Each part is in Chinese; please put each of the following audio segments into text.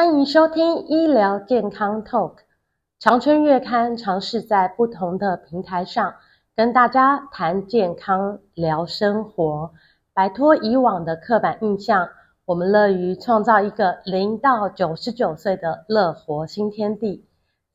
欢迎收听医疗健康 Talk。长春月刊尝试在不同的平台上跟大家谈健康、聊生活，摆脱以往的刻板印象。我们乐于创造一个零到九十九岁的乐活新天地。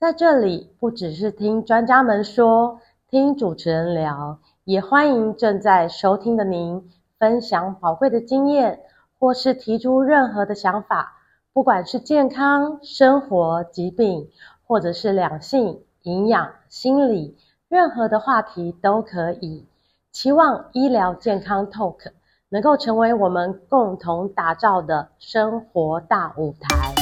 在这里，不只是听专家们说，听主持人聊，也欢迎正在收听的您分享宝贵的经验，或是提出任何的想法。不管是健康、生活、疾病，或者是两性、营养、心理，任何的话题都可以。期望医疗健康 Talk 能够成为我们共同打造的生活大舞台。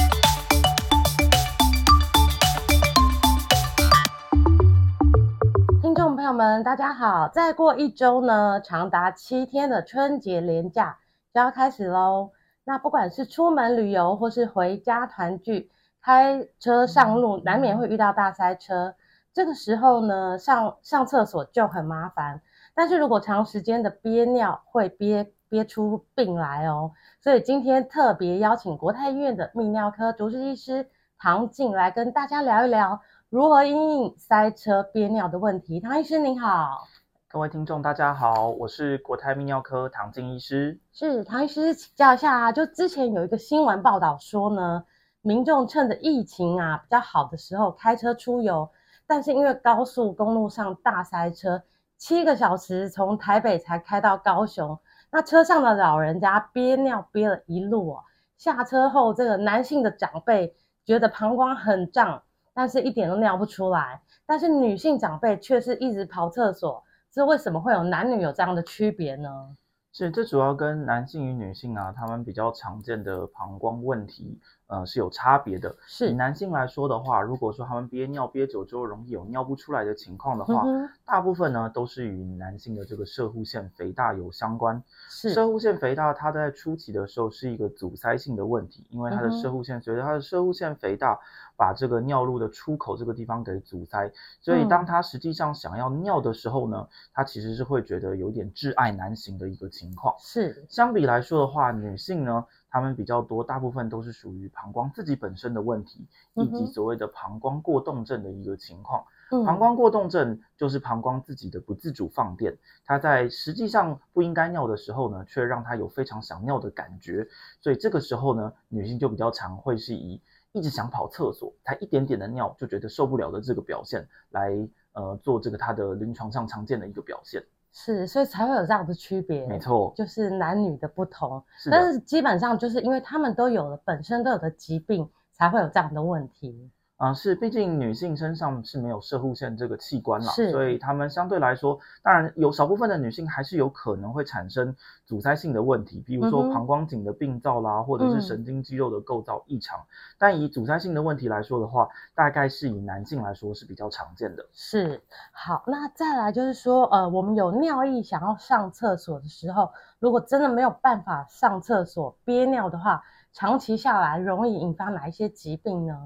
听众朋友们，大家好！再过一周呢，长达七天的春节连假就要开始喽。那不管是出门旅游或是回家团聚，开车上路难免会遇到大塞车。这个时候呢，上上厕所就很麻烦。但是如果长时间的憋尿，会憋憋出病来哦。所以今天特别邀请国泰医院的泌尿科主治医师唐静来跟大家聊一聊如何因应塞车憋尿的问题。唐医师您好。各位听众，大家好，我是国泰泌尿科唐静医师。是唐医师，请教一下啊，就之前有一个新闻报道说呢，民众趁着疫情啊比较好的时候开车出游，但是因为高速公路上大塞车，七个小时从台北才开到高雄，那车上的老人家憋尿憋了一路哦，下车后这个男性的长辈觉得膀胱很胀，但是一点都尿不出来，但是女性长辈却是一直跑厕所。这为什么会有男女有这样的区别呢？是，这主要跟男性与女性啊，他们比较常见的膀胱问题，呃，是有差别的。是，以男性来说的话，如果说他们憋尿憋久之后容易有尿不出来的情况的话，嗯、大部分呢都是与男性的这个射护腺肥大有相关。是，射护腺肥大它在初期的时候是一个阻塞性的问题，因为它的射护腺随着它的射护腺肥大。把这个尿路的出口这个地方给阻塞，所以当他实际上想要尿的时候呢，嗯、他其实是会觉得有点窒碍难行的一个情况。是，相比来说的话，女性呢，她们比较多，大部分都是属于膀胱自己本身的问题，以及所谓的膀胱过动症的一个情况。嗯、膀胱过动症就是膀胱自己的不自主放电，它在实际上不应该尿的时候呢，却让它有非常想尿的感觉，所以这个时候呢，女性就比较常会是以。一直想跑厕所，才一点点的尿就觉得受不了的这个表现，来呃做这个她的临床上常见的一个表现，是，所以才会有这样的区别，没错，就是男女的不同，是，但是基本上就是因为他们都有了本身都有的疾病，才会有这样的问题。啊，是，毕竟女性身上是没有射护腺这个器官啦，是，所以她们相对来说，当然有少部分的女性还是有可能会产生阻塞性的问题，比如说膀胱颈的病灶啦，嗯、或者是神经肌肉的构造异常。嗯、但以阻塞性的问题来说的话，大概是以男性来说是比较常见的。是，好，那再来就是说，呃，我们有尿意想要上厕所的时候，如果真的没有办法上厕所憋尿的话，长期下来容易引发哪一些疾病呢？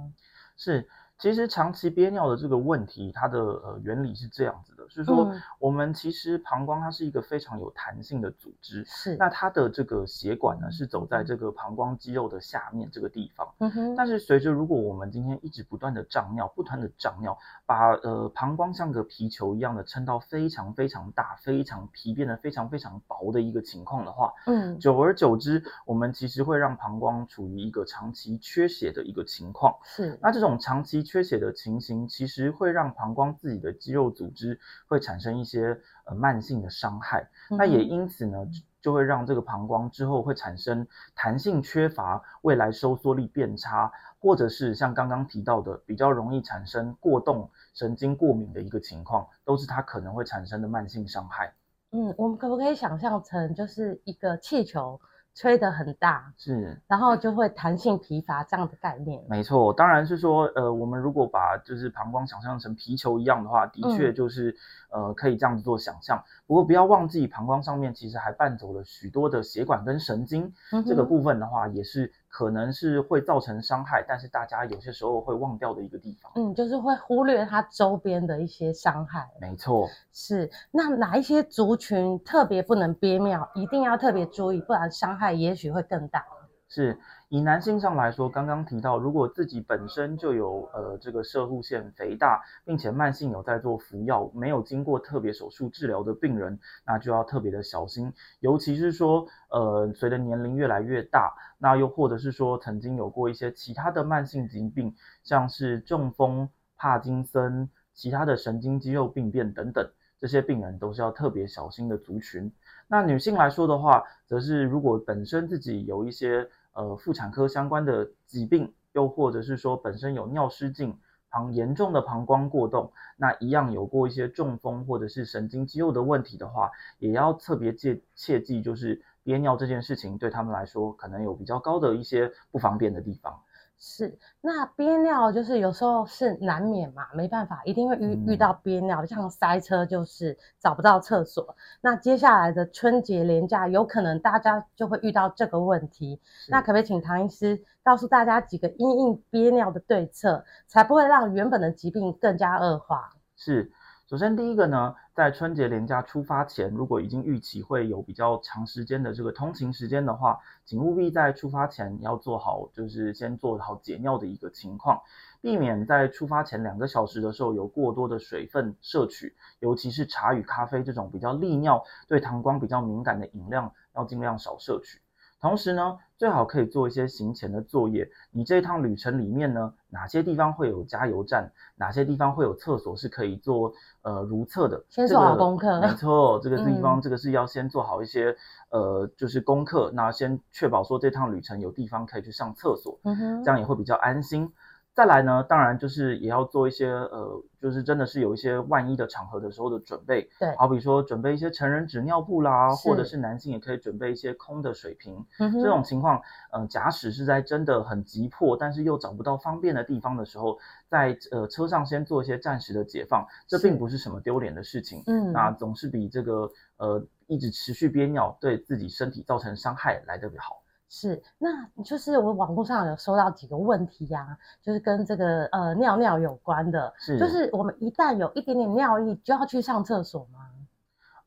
是，其实长期憋尿的这个问题，它的呃原理是这样子的，是说我们其实膀胱它是一个非常有弹性的组织，是，那它的这个血管呢是走在这个膀胱肌肉的下面这个地方，嗯哼，但是随着如果我们今天一直不断的胀尿，不断的胀尿，把呃膀胱像个皮球一样的撑到非常非常大，非常皮变得非常非常薄的一个情况的话，嗯，久而久之，我们其实会让膀胱处于一个长期缺血的一个情况，是，那这种。这种长期缺血的情形，其实会让膀胱自己的肌肉组织会产生一些呃慢性的伤害。嗯、那也因此呢，就会让这个膀胱之后会产生弹性缺乏，未来收缩力变差，或者是像刚刚提到的，比较容易产生过动、神经过敏的一个情况，都是它可能会产生的慢性伤害。嗯，我们可不可以想象成就是一个气球？吹得很大，是，然后就会弹性疲乏这样的概念。没错，当然是说，呃，我们如果把就是膀胱想象成皮球一样的话，的确就是。嗯呃，可以这样子做想象，不过不要忘记，膀胱上面其实还伴走了许多的血管跟神经，嗯、这个部分的话，也是可能是会造成伤害，但是大家有些时候会忘掉的一个地方。嗯，就是会忽略它周边的一些伤害。没错，是。那哪一些族群特别不能憋尿，一定要特别注意，不然伤害也许会更大。是以男性上来说，刚刚提到，如果自己本身就有呃这个射护腺肥大，并且慢性有在做服药，没有经过特别手术治疗的病人，那就要特别的小心，尤其是说呃随着年龄越来越大，那又或者是说曾经有过一些其他的慢性疾病，像是中风、帕金森、其他的神经肌肉病变等等，这些病人都是要特别小心的族群。那女性来说的话，则是如果本身自己有一些呃妇产科相关的疾病，又或者是说本身有尿失禁、膀严重的膀胱过动，那一样有过一些中风或者是神经肌肉的问题的话，也要特别切切记，就是憋尿这件事情对他们来说可能有比较高的一些不方便的地方。是，那憋尿就是有时候是难免嘛，没办法，一定会遇、嗯、遇到憋尿，像塞车就是找不到厕所。那接下来的春节连假，有可能大家就会遇到这个问题。那可不可以请唐医师告诉大家几个因应憋尿的对策，才不会让原本的疾病更加恶化？是。首先，第一个呢，在春节连假出发前，如果已经预期会有比较长时间的这个通勤时间的话，请务必在出发前要做好，就是先做好解尿的一个情况，避免在出发前两个小时的时候有过多的水分摄取，尤其是茶与咖啡这种比较利尿、对膀胱比较敏感的饮料，要尽量少摄取。同时呢，最好可以做一些行前的作业。你这一趟旅程里面呢，哪些地方会有加油站，哪些地方会有厕所是可以做呃如厕的？先做好功课。没错，这个地方、嗯、这个是要先做好一些呃就是功课，那先确保说这趟旅程有地方可以去上厕所，嗯哼，这样也会比较安心。再来呢，当然就是也要做一些呃，就是真的是有一些万一的场合的时候的准备，对，好比说准备一些成人纸尿布啦，或者是。男性也可以准备一些空的水瓶，嗯、这种情况，嗯、呃，假使是在真的很急迫，但是又找不到方便的地方的时候，在呃车上先做一些暂时的解放，这并不是什么丢脸的事情，嗯，那总是比这个呃一直持续憋尿对自己身体造成伤害来得好。是，那就是我网络上有收到几个问题呀、啊，就是跟这个呃尿尿有关的，是，就是我们一旦有一点点尿意，就要去上厕所吗？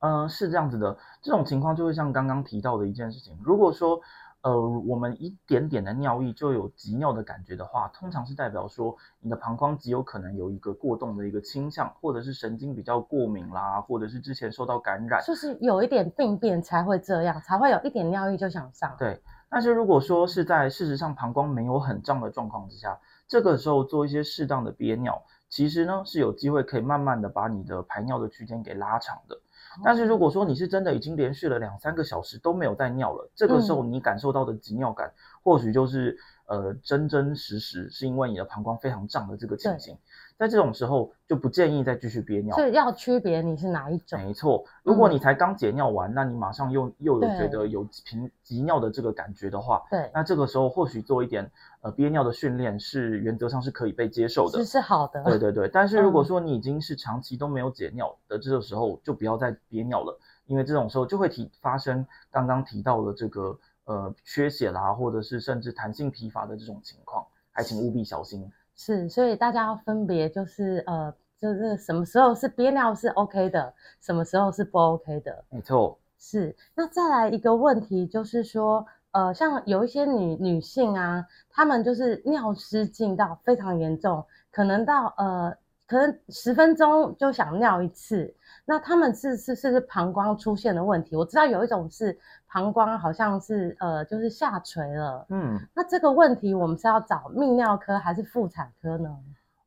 嗯、呃，是这样子的，这种情况就会像刚刚提到的一件事情，如果说呃我们一点点的尿意就有急尿的感觉的话，通常是代表说你的膀胱极有可能有一个过动的一个倾向，或者是神经比较过敏啦，或者是之前受到感染，就是有一点病变才会这样，才会有一点尿意就想上。对。但是如果说是在事实上膀胱没有很胀的状况之下，这个时候做一些适当的憋尿，其实呢是有机会可以慢慢的把你的排尿的区间给拉长的。但是如果说你是真的已经连续了两三个小时都没有带尿了，这个时候你感受到的急尿感，或许就是呃真真实实是因为你的膀胱非常胀的这个情形。在这种时候就不建议再继续憋尿，所以要区别你是哪一种。没错，如果你才刚解尿完，嗯、那你马上又又有觉得有频急尿的这个感觉的话，对，那这个时候或许做一点呃憋尿的训练是原则上是可以被接受的，是是好的。对对对，但是如果说你已经是长期都没有解尿的这个时候，就不要再憋尿了，因为这种时候就会提发生刚刚提到的这个呃缺血啦，或者是甚至弹性疲乏的这种情况，还请务必小心。是，所以大家要分别，就是呃，就是什么时候是憋尿是 OK 的，什么时候是不 OK 的。没错。是，那再来一个问题，就是说，呃，像有一些女女性啊，她们就是尿失禁到非常严重，可能到呃，可能十分钟就想尿一次。那他们是是是是膀胱出现的问题，我知道有一种是膀胱好像是呃就是下垂了，嗯，那这个问题我们是要找泌尿科还是妇产科呢？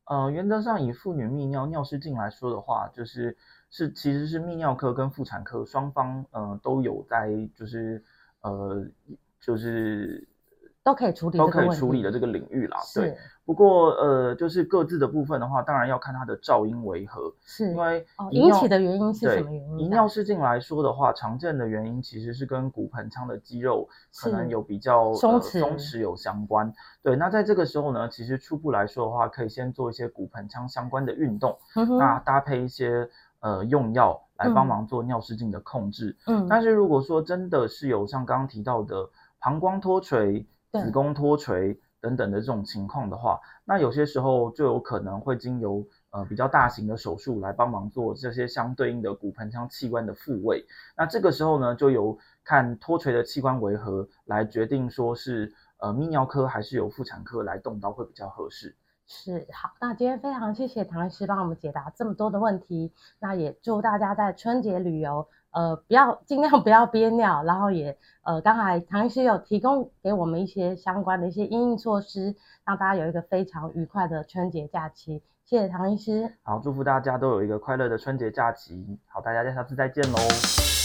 呃，原则上以妇女泌尿尿失禁来说的话，就是是其实是泌尿科跟妇产科双方呃都有在就是呃就是。都可以处理，都可以处理的这个领域啦。对，不过呃，就是各自的部分的话，当然要看它的噪音为何。是，因为引起的原因是什么原因？以尿失禁来说的话，常见的原因其实是跟骨盆腔的肌肉可能有比较松弛、松弛有相关。对，那在这个时候呢，其实初步来说的话，可以先做一些骨盆腔相关的运动，那搭配一些呃用药来帮忙做尿失禁的控制。嗯，但是如果说真的是有像刚刚提到的膀胱脱垂。子宫脱垂等等的这种情况的话，那有些时候就有可能会经由呃比较大型的手术来帮忙做这些相对应的骨盆腔器官的复位。那这个时候呢，就由看脱垂的器官为何来决定说是呃泌尿科还是由妇产科来动刀会比较合适。是，好，那今天非常谢谢唐医师帮我们解答这么多的问题，那也祝大家在春节旅游，呃，不要尽量不要憋尿，然后也呃，刚才唐医师有提供给我们一些相关的一些应应措施，让大家有一个非常愉快的春节假期。谢谢唐医师，好，祝福大家都有一个快乐的春节假期。好，大家下次再见喽。